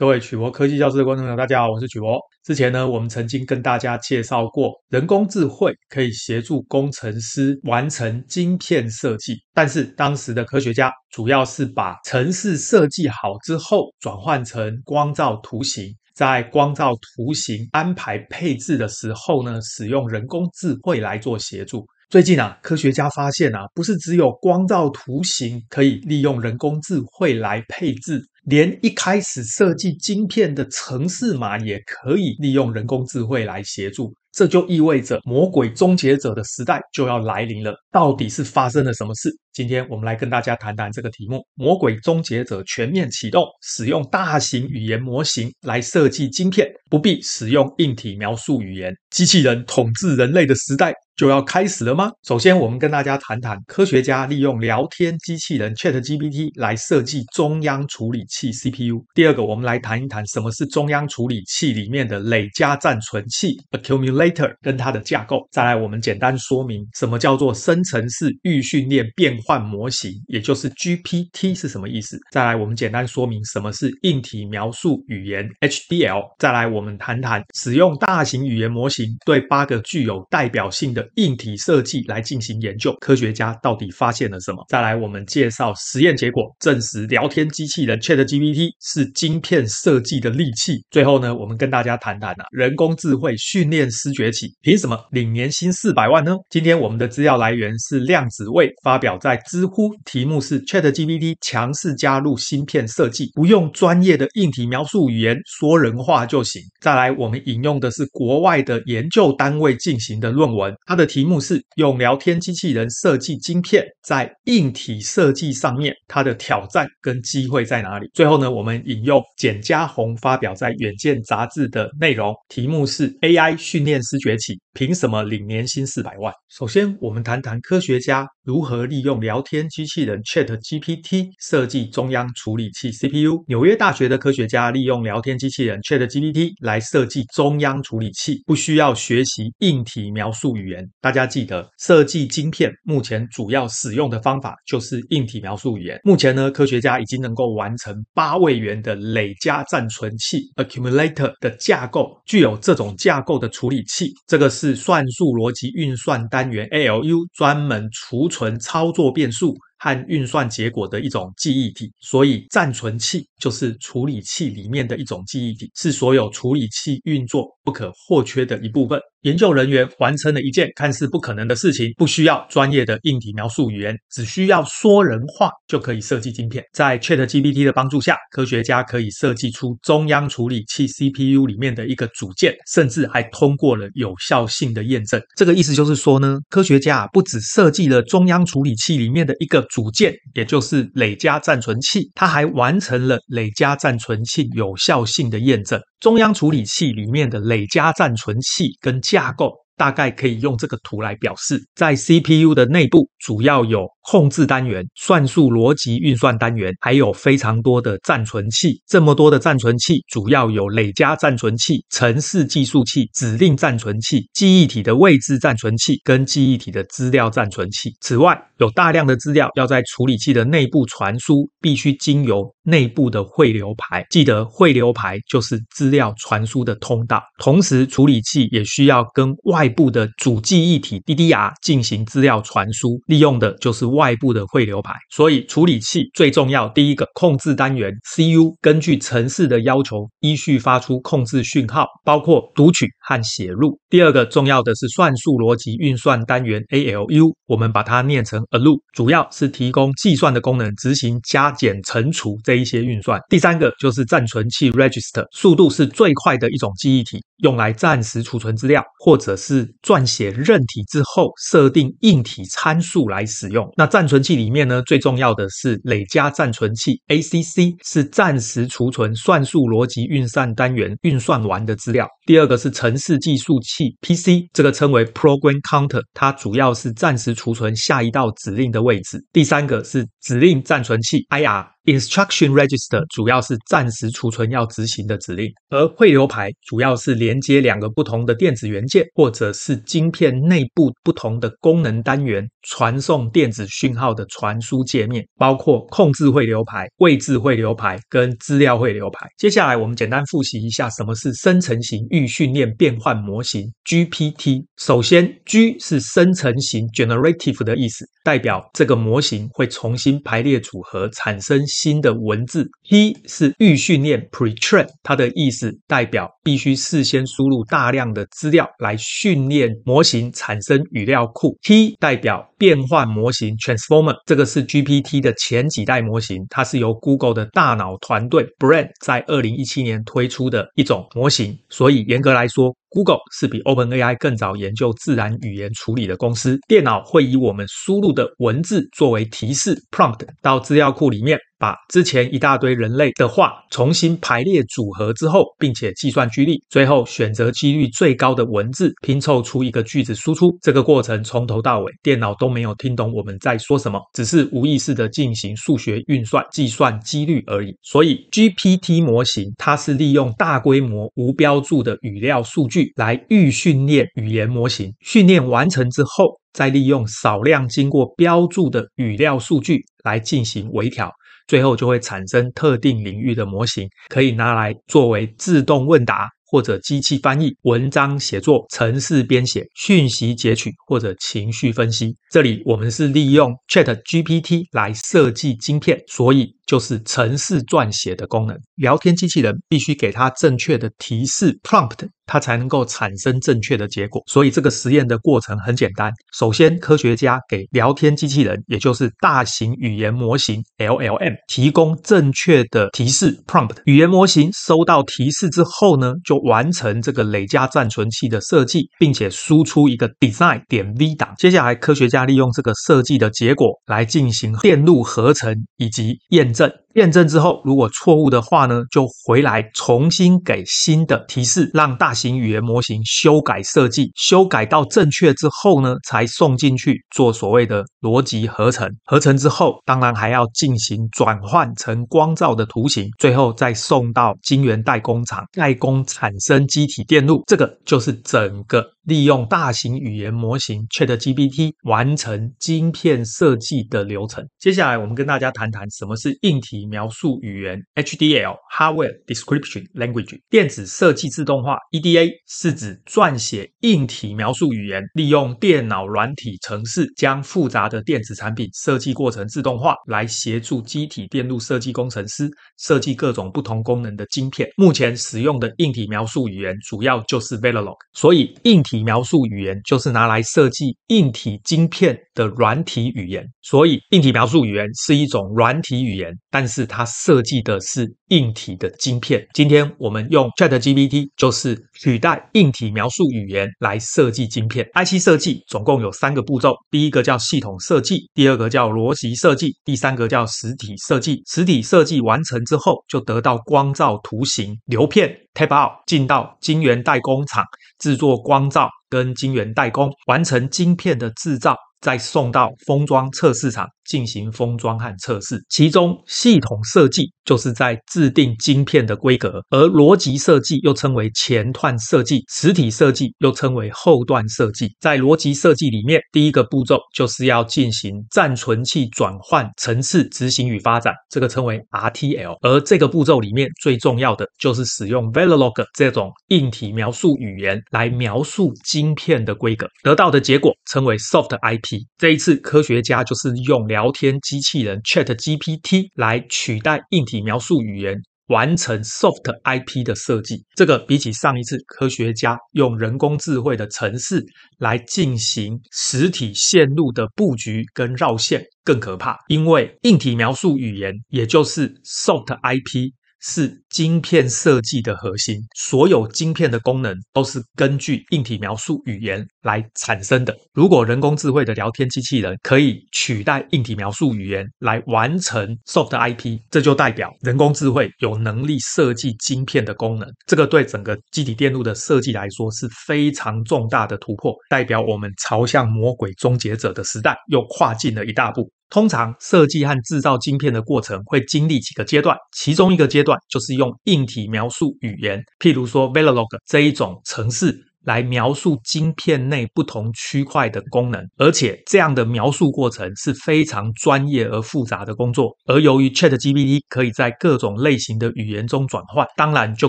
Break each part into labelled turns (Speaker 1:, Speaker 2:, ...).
Speaker 1: 各位曲博科技教室的观众朋友，大家好，我是曲博。之前呢，我们曾经跟大家介绍过，人工智慧可以协助工程师完成晶片设计，但是当时的科学家主要是把程式设计好之后，转换成光照图形，在光照图形安排配置的时候呢，使用人工智慧来做协助。最近啊，科学家发现啊，不是只有光照图形可以利用人工智慧来配置，连一开始设计晶片的程式码也可以利用人工智慧来协助。这就意味着魔鬼终结者的时代就要来临了。到底是发生了什么事？今天我们来跟大家谈谈这个题目：魔鬼终结者全面启动，使用大型语言模型来设计晶片，不必使用硬体描述语言，机器人统治人类的时代就要开始了吗？首先，我们跟大家谈谈科学家利用聊天机器人 ChatGPT 来设计中央处理器 CPU。第二个，我们来谈一谈什么是中央处理器里面的累加暂存器 Accumulator。跟它的架构，再来我们简单说明什么叫做生成式预训练变换模型，也就是 GPT 是什么意思。再来我们简单说明什么是硬体描述语言 HDL。再来我们谈谈使用大型语言模型对八个具有代表性的硬体设计来进行研究，科学家到底发现了什么？再来我们介绍实验结果，证实聊天机器人 ChatGPT 是晶片设计的利器。最后呢，我们跟大家谈谈啊，人工智慧训练师。崛起，凭什么领年薪四百万呢？今天我们的资料来源是量子位发表在知乎，题目是 ChatGPT 强势加入芯片设计，不用专业的硬体描述语言，说人话就行。再来，我们引用的是国外的研究单位进行的论文，它的的题目是用聊天机器人设计晶片，在硬体设计上面，它的挑战跟机会在哪里？最后呢，我们引用简嘉宏发表在《远见》杂志的内容，题目是 AI 训练师崛起，凭什么领年薪四百万？首先，我们谈谈科学家如何利用聊天机器人 ChatGPT 设计中央处理器 CPU。纽约大学的科学家利用聊天机器人 ChatGPT 来设计中央处理器，不需要学习硬体描述语言。大家记得，设计晶片目前主要使用的方法就是硬体描述语言。目前呢，科学家已经能够完成八位元的累加暂存器 Accumulator 的架构，具有这种架构的处理器。这个是算术逻辑运算单元 ALU，专门储存操作变数和运算结果的一种记忆体，所以暂存器就是处理器里面的一种记忆体，是所有处理器运作不可或缺的一部分。研究人员完成了一件看似不可能的事情，不需要专业的硬体描述语言，只需要说人话就可以设计晶片。在 ChatGPT 的帮助下，科学家可以设计出中央处理器 CPU 里面的一个组件，甚至还通过了有效性的验证。这个意思就是说呢，科学家不只设计了中央处理器里面的一个组件，也就是累加暂存器，他还完成了累加暂存器有效性的验证。中央处理器里面的累加暂存器跟架构，大概可以用这个图来表示，在 CPU 的内部主要有控制单元、算术逻辑运算单元，还有非常多的暂存器。这么多的暂存器，主要有累加暂存器、程式计数器、指令暂存器、记忆体的位置暂存器跟记忆体的资料暂存器。此外，有大量的资料要在处理器的内部传输，必须经由内部的汇流排。记得汇流排就是资料传输的通道。同时，处理器也需要跟外部的主记忆体 DDR 进行资料传输，利用的就是外部的汇流排。所以，处理器最重要，第一个控制单元 CU 根据程式的要求，依序发出控制讯号，包括读取和写入。第二个重要的是算术逻辑运算单元 ALU，我们把它念成 ALU，主要是提供计算的功能，执行加减乘除这一些运算。第三个就是暂存器 Register，速度是最快的一种记忆体，用来暂时储存资料，或者是撰写韧体之后设定硬体参数来使用。那暂存器里面呢，最重要的是累加暂存器 ACC，是暂时储存算术逻辑运算单元运算完的资料。第二个是城市计数器。PC 这个称为 Program Counter，它主要是暂时储存下一道指令的位置。第三个是指令暂存器 IR。Instruction Register 主要是暂时储存要执行的指令，而汇流排主要是连接两个不同的电子元件，或者是晶片内部不同的功能单元，传送电子讯号的传输界面，包括控制汇流排、位置汇流排跟资料汇流排。接下来我们简单复习一下什么是生成型预训练变换模型 GPT。首先，G 是生成型 （generative） 的意思，代表这个模型会重新排列组合，产生新的文字。P 是预训练 （pre-train），它的意思代表必须事先输入大量的资料来训练模型，产生语料库。T 代表变换模型 （transformer），这个是 GPT 的前几代模型，它是由 Google 的大脑团队 Brain 在二零一七年推出的一种模型，所以严格来说，Google 是比 OpenAI 更早研究自然语言处理的公司。电脑会以我们输入的文字作为提示 （prompt） 到资料库里面。把之前一大堆人类的话重新排列组合之后，并且计算几率，最后选择几率最高的文字，拼凑出一个句子输出。这个过程从头到尾，电脑都没有听懂我们在说什么，只是无意识的进行数学运算，计算几率而已。所以 GPT 模型它是利用大规模无标注的语料数据来预训练语言模型，训练完成之后，再利用少量经过标注的语料数据来进行微调。最后就会产生特定领域的模型，可以拿来作为自动问答或者机器翻译、文章写作、程式编写、讯息截取或者情绪分析。这里我们是利用 ChatGPT 来设计晶片，所以就是程式撰写的功能。聊天机器人必须给它正确的提示 prompt。它才能够产生正确的结果，所以这个实验的过程很简单。首先，科学家给聊天机器人，也就是大型语言模型 （LLM） 提供正确的提示 （prompt）。语言模型收到提示之后呢，就完成这个累加暂存器的设计，并且输出一个 design 点 v 档。接下来，科学家利用这个设计的结果来进行电路合成以及验证。验证之后，如果错误的话呢，就回来重新给新的提示，让大型语言模型修改设计，修改到正确之后呢，才送进去做所谓的逻辑合成。合成之后，当然还要进行转换成光照的图形，最后再送到晶圆代工厂代工，产生积体电路。这个就是整个。利用大型语言模型 ChatGPT 完成晶片设计的流程。接下来，我们跟大家谈谈什么是硬体描述语言 （HDL，Hardware Description Language）。电子设计自动化 （EDA） 是指撰写硬体描述语言，利用电脑软体程式将复杂的电子产品设计过程自动化，来协助机体电路设计工程师设计各种不同功能的晶片。目前使用的硬体描述语言主要就是 Verilog，所以硬体体描述语言就是拿来设计硬体晶片的软体语言，所以硬体描述语言是一种软体语言，但是它设计的是硬体的晶片。今天我们用 ChatGPT 就是取代硬体描述语言来设计晶片。IC 设计总共有三个步骤，第一个叫系统设计，第二个叫逻辑设计，第三个叫实体设计。实体设计完成之后，就得到光罩图形流片。Tapout 进到晶圆代工厂制作光照跟晶圆代工，完成晶片的制造，再送到封装测试场。进行封装和测试，其中系统设计就是在制定晶片的规格，而逻辑设计又称为前段设计，实体设计又称为后段设计。在逻辑设计里面，第一个步骤就是要进行暂存器转换层次执行与发展，这个称为 RTL。而这个步骤里面最重要的就是使用 Verilog 这种硬体描述语言来描述晶片的规格，得到的结果称为 Soft IP。这一次科学家就是用两聊天机器人 ChatGPT 来取代硬体描述语言，完成 Soft IP 的设计。这个比起上一次科学家用人工智慧的城市来进行实体线路的布局跟绕线更可怕，因为硬体描述语言也就是 Soft IP。是晶片设计的核心，所有晶片的功能都是根据硬体描述语言来产生的。如果人工智慧的聊天机器人可以取代硬体描述语言来完成 Soft IP，这就代表人工智慧有能力设计晶片的功能。这个对整个机体电路的设计来说是非常重大的突破，代表我们朝向魔鬼终结者的时代又跨进了一大步。通常设计和制造晶片的过程会经历几个阶段，其中一个阶段就是用硬体描述语言，譬如说 Verilog 这一种程式。来描述晶片内不同区块的功能，而且这样的描述过程是非常专业而复杂的工作。而由于 ChatGPT 可以在各种类型的语言中转换，当然就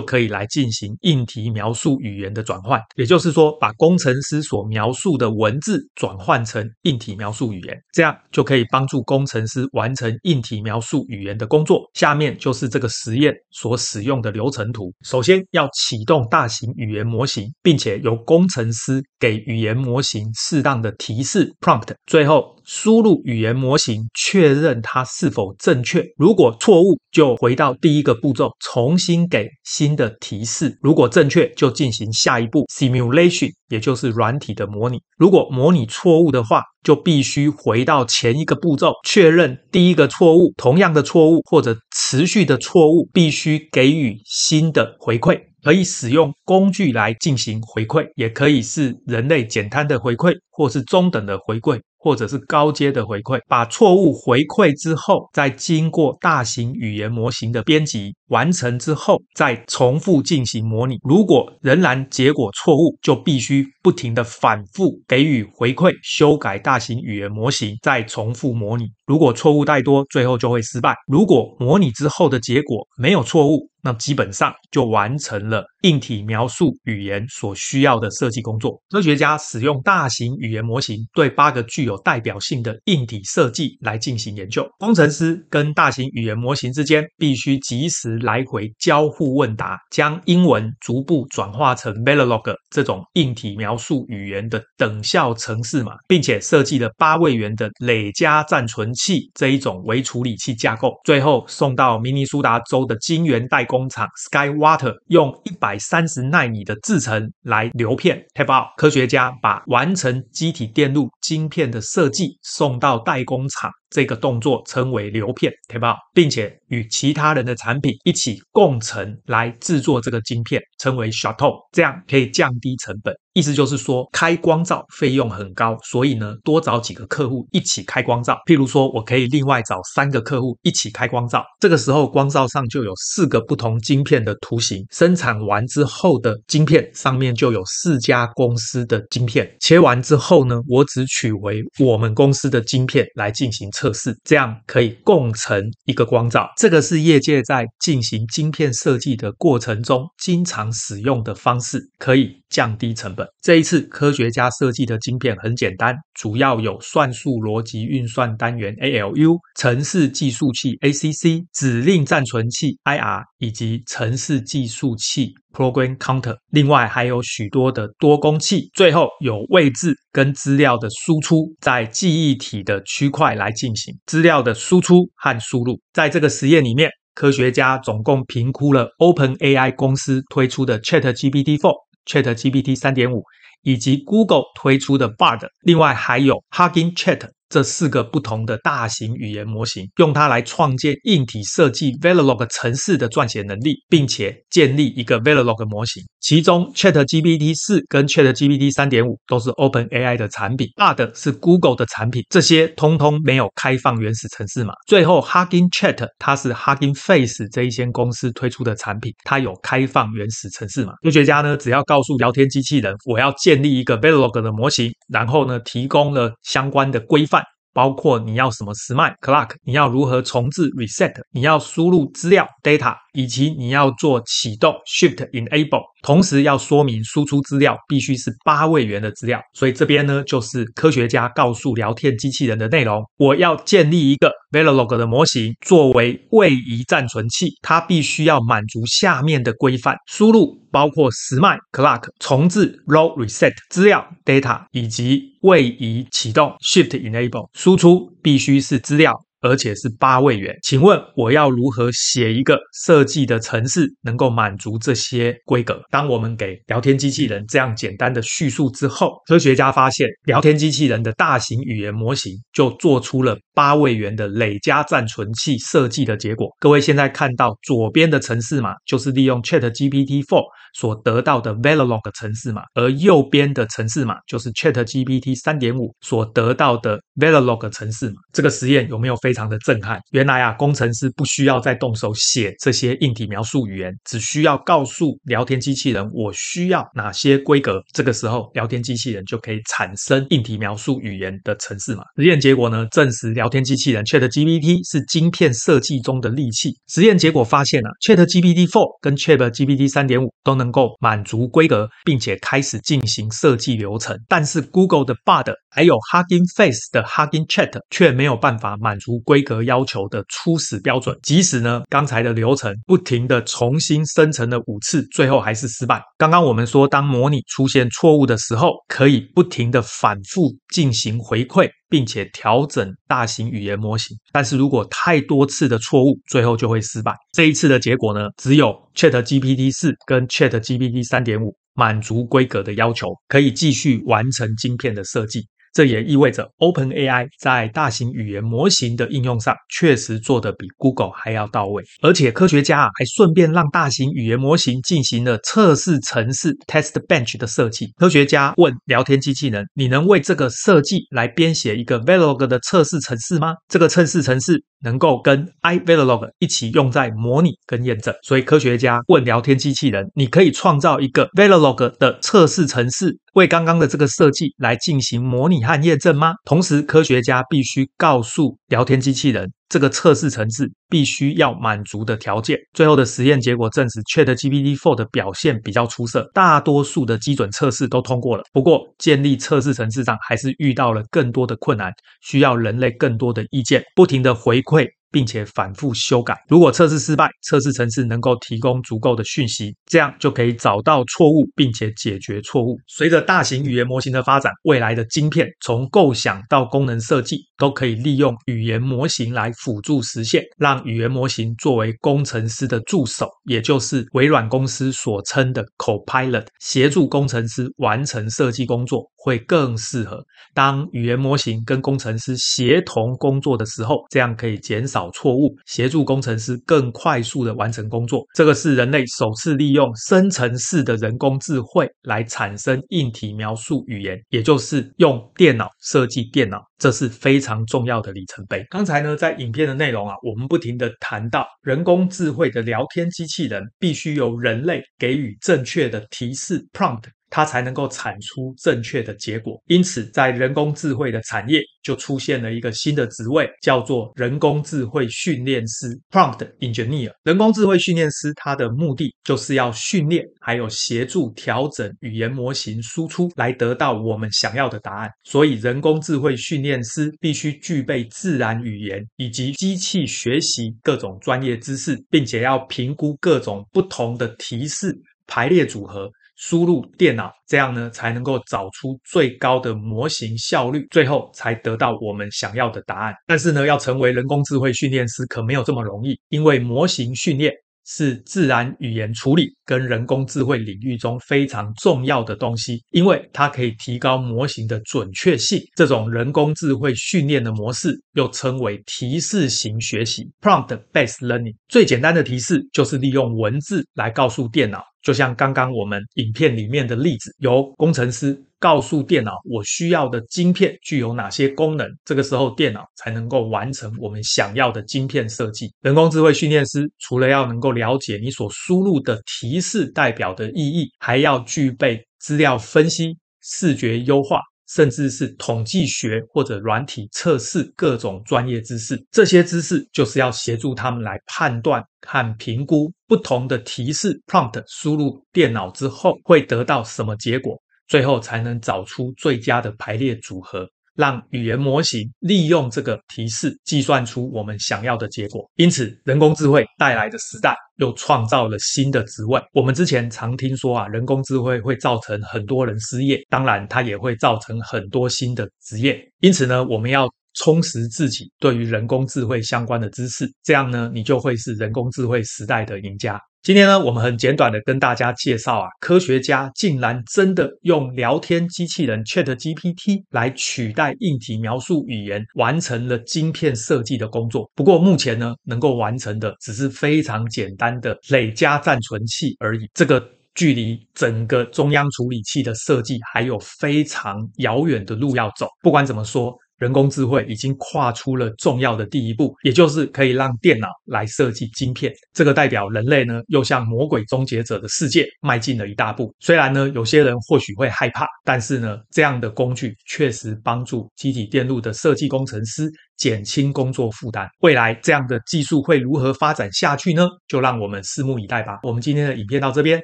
Speaker 1: 可以来进行硬体描述语言的转换。也就是说，把工程师所描述的文字转换成硬体描述语言，这样就可以帮助工程师完成硬体描述语言的工作。下面就是这个实验所使用的流程图。首先要启动大型语言模型，并且由工程师给语言模型适当的提示 prompt，最后输入语言模型确认它是否正确。如果错误，就回到第一个步骤，重新给新的提示。如果正确，就进行下一步 simulation，也就是软体的模拟。如果模拟错误的话，就必须回到前一个步骤，确认第一个错误，同样的错误或者持续的错误，必须给予新的回馈。可以使用工具来进行回馈，也可以是人类简单的回馈，或是中等的回馈。或者是高阶的回馈，把错误回馈之后，再经过大型语言模型的编辑完成之后，再重复进行模拟。如果仍然结果错误，就必须不停地反复给予回馈，修改大型语言模型，再重复模拟。如果错误太多，最后就会失败。如果模拟之后的结果没有错误，那基本上就完成了硬体描述语言所需要的设计工作。科学家使用大型语言模型对八个具有代表性的硬体设计来进行研究。工程师跟大型语言模型之间必须及时来回交互问答，将英文逐步转化成 Verilog 这种硬体描述语言的等效程式码，并且设计了八位元的累加暂存器这一种微处理器架构，最后送到明尼苏达州的晶圆代工厂 SkyWater，用一百三十奈米的制程来流片 tape-out。科学家把完成机体电路晶片的设计送到代工厂。这个动作称为流片对吧并且与其他人的产品一起共成来制作这个晶片，称为 shuttle，这样可以降低成本。意思就是说，开光罩费用很高，所以呢，多找几个客户一起开光罩。譬如说，我可以另外找三个客户一起开光罩，这个时候光罩上就有四个不同晶片的图形。生产完之后的晶片上面就有四家公司的晶片。切完之后呢，我只取回我们公司的晶片来进行测试，这样可以共成一个光照。这个是业界在进行晶片设计的过程中经常使用的方式，可以降低成本。这一次，科学家设计的晶片很简单，主要有算术逻辑运算单元 （ALU）、程式计数器 （ACC）、指令暂存器 （IR） 以及程式计数器 （Program Counter）。另外还有许多的多工器。最后有位置跟资料的输出，在记忆体的区块来进行资料的输出和输入。在这个实验里面，科学家总共评估了 OpenAI 公司推出的 ChatGPT-4。ChatGPT 三点五以及 Google 推出的 Bard，另外还有 Hugging Chat。这四个不同的大型语言模型，用它来创建硬体设计 Verilog 程式的撰写能力，并且建立一个 Verilog 模型。其中 ChatGPT 4跟 ChatGPT 3.5都是 OpenAI 的产品，Bard 是 Google 的产品，这些通通没有开放原始程式码。最后 Hugging Chat 它是 Hugging Face 这一间公司推出的产品，它有开放原始程式码。科学家呢，只要告诉聊天机器人，我要建立一个 Verilog 的模型，然后呢，提供了相关的规范。包括你要什么 smile clock，你要如何重置 reset，你要输入资料 data，以及你要做启动 shift enable。同时要说明输出资料必须是八位元的资料，所以这边呢，就是科学家告诉聊天机器人的内容。我要建立一个 Verilog 的模型作为位移暂存器，它必须要满足下面的规范：输入包括时脉 clock、重置 row reset、资料 data 以及位移启动 shift enable。输出必须是资料。而且是八位元。请问我要如何写一个设计的程式，能够满足这些规格？当我们给聊天机器人这样简单的叙述之后，科学家发现，聊天机器人的大型语言模型就做出了八位元的累加暂存器设计的结果。各位现在看到左边的程式码，就是利用 ChatGPT 4所得到的 Verilog 程式码，而右边的程式码就是 ChatGPT 3.5所得到的 Verilog 程式码。这个实验有没有非非常的震撼？原来啊，工程师不需要再动手写这些硬体描述语言，只需要告诉聊天机器人我需要哪些规格，这个时候聊天机器人就可以产生硬体描述语言的程式码。实验结果呢，证实聊天机器人 ChatGPT 是晶片设计中的利器。实验结果发现啊，ChatGPT 4跟 ChatGPT 3.5都能够满足规格，并且开始进行设计流程，但是 Google 的 Bard 还有 Hugging Face 的 Hugging Chat 却没有办法满足规格要求的初始标准。即使呢，刚才的流程不停地重新生成了五次，最后还是失败。刚刚我们说，当模拟出现错误的时候，可以不停地反复进行回馈，并且调整大型语言模型。但是如果太多次的错误，最后就会失败。这一次的结果呢，只有 ChatGPT 四跟 ChatGPT 3.5满足规格的要求，可以继续完成晶片的设计。这也意味着 OpenAI 在大型语言模型的应用上确实做得比 Google 还要到位，而且科学家啊还顺便让大型语言模型进行了测试程式 Test Bench 的设计。科学家问聊天机器人：“你能为这个设计来编写一个 Vlog 的测试程式吗？”这个测试程式能够跟 iVerilog 一起用在模拟跟验证。所以科学家问聊天机器人：“你可以创造一个 Verilog 的测试程式，为刚刚的这个设计来进行模拟？”和验证吗？同时，科学家必须告诉聊天机器人，这个测试层次必须要满足的条件。最后的实验结果证实，ChatGPT 4的表现比较出色，大多数的基准测试都通过了。不过，建立测试层次上还是遇到了更多的困难，需要人类更多的意见，不停的回馈。并且反复修改。如果测试失败，测试程式能够提供足够的讯息，这样就可以找到错误，并且解决错误。随着大型语言模型的发展，未来的晶片从构想到功能设计，都可以利用语言模型来辅助实现，让语言模型作为工程师的助手，也就是微软公司所称的 Copilot，协助工程师完成设计工作。会更适合当语言模型跟工程师协同工作的时候，这样可以减少找错误，协助工程师更快速的完成工作。这个是人类首次利用生成式的人工智慧来产生硬体描述语言，也就是用电脑设计电脑，这是非常重要的里程碑。刚才呢，在影片的内容啊，我们不停地谈到人工智慧的聊天机器人必须由人类给予正确的提示 prompt。它才能够产出正确的结果。因此，在人工智慧的产业就出现了一个新的职位，叫做人工智慧训练师 （Prompt Engineer）。人工智慧训练师，它的目的就是要训练，还有协助调整语言模型输出，来得到我们想要的答案。所以，人工智慧训练师必须具备自然语言以及机器学习各种专业知识，并且要评估各种不同的提示排列组合。输入电脑，这样呢才能够找出最高的模型效率，最后才得到我们想要的答案。但是呢，要成为人工智慧训练师可没有这么容易，因为模型训练是自然语言处理跟人工智慧领域中非常重要的东西，因为它可以提高模型的准确性。这种人工智慧训练的模式又称为提示型学习 （Prompt-Based Learning）。最简单的提示就是利用文字来告诉电脑。就像刚刚我们影片里面的例子，由工程师告诉电脑我需要的晶片具有哪些功能，这个时候电脑才能够完成我们想要的晶片设计。人工智慧训练师除了要能够了解你所输入的提示代表的意义，还要具备资料分析、视觉优化。甚至是统计学或者软体测试各种专业知识，这些知识就是要协助他们来判断和评估不同的提示 prompt 输入电脑之后会得到什么结果，最后才能找出最佳的排列组合。让语言模型利用这个提示计算出我们想要的结果。因此，人工智慧带来的时代又创造了新的职位。我们之前常听说啊，人工智慧会造成很多人失业，当然它也会造成很多新的职业。因此呢，我们要充实自己对于人工智慧相关的知识，这样呢，你就会是人工智慧时代的赢家。今天呢，我们很简短的跟大家介绍啊，科学家竟然真的用聊天机器人 ChatGPT 来取代硬体描述语言，完成了晶片设计的工作。不过目前呢，能够完成的只是非常简单的累加暂存器而已。这个距离整个中央处理器的设计还有非常遥远的路要走。不管怎么说。人工智慧已经跨出了重要的第一步，也就是可以让电脑来设计晶片。这个代表人类呢，又向魔鬼终结者的世界迈进了一大步。虽然呢，有些人或许会害怕，但是呢，这样的工具确实帮助机体电路的设计工程师。减轻工作负担，未来这样的技术会如何发展下去呢？就让我们拭目以待吧。我们今天的影片到这边，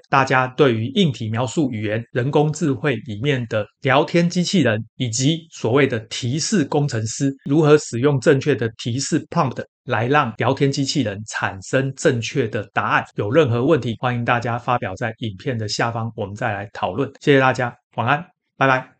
Speaker 1: 大家对于硬体描述语言、人工智慧里面的聊天机器人，以及所谓的提示工程师，如何使用正确的提示 prompt 来让聊天机器人产生正确的答案，有任何问题，欢迎大家发表在影片的下方，我们再来讨论。谢谢大家，晚安，拜拜。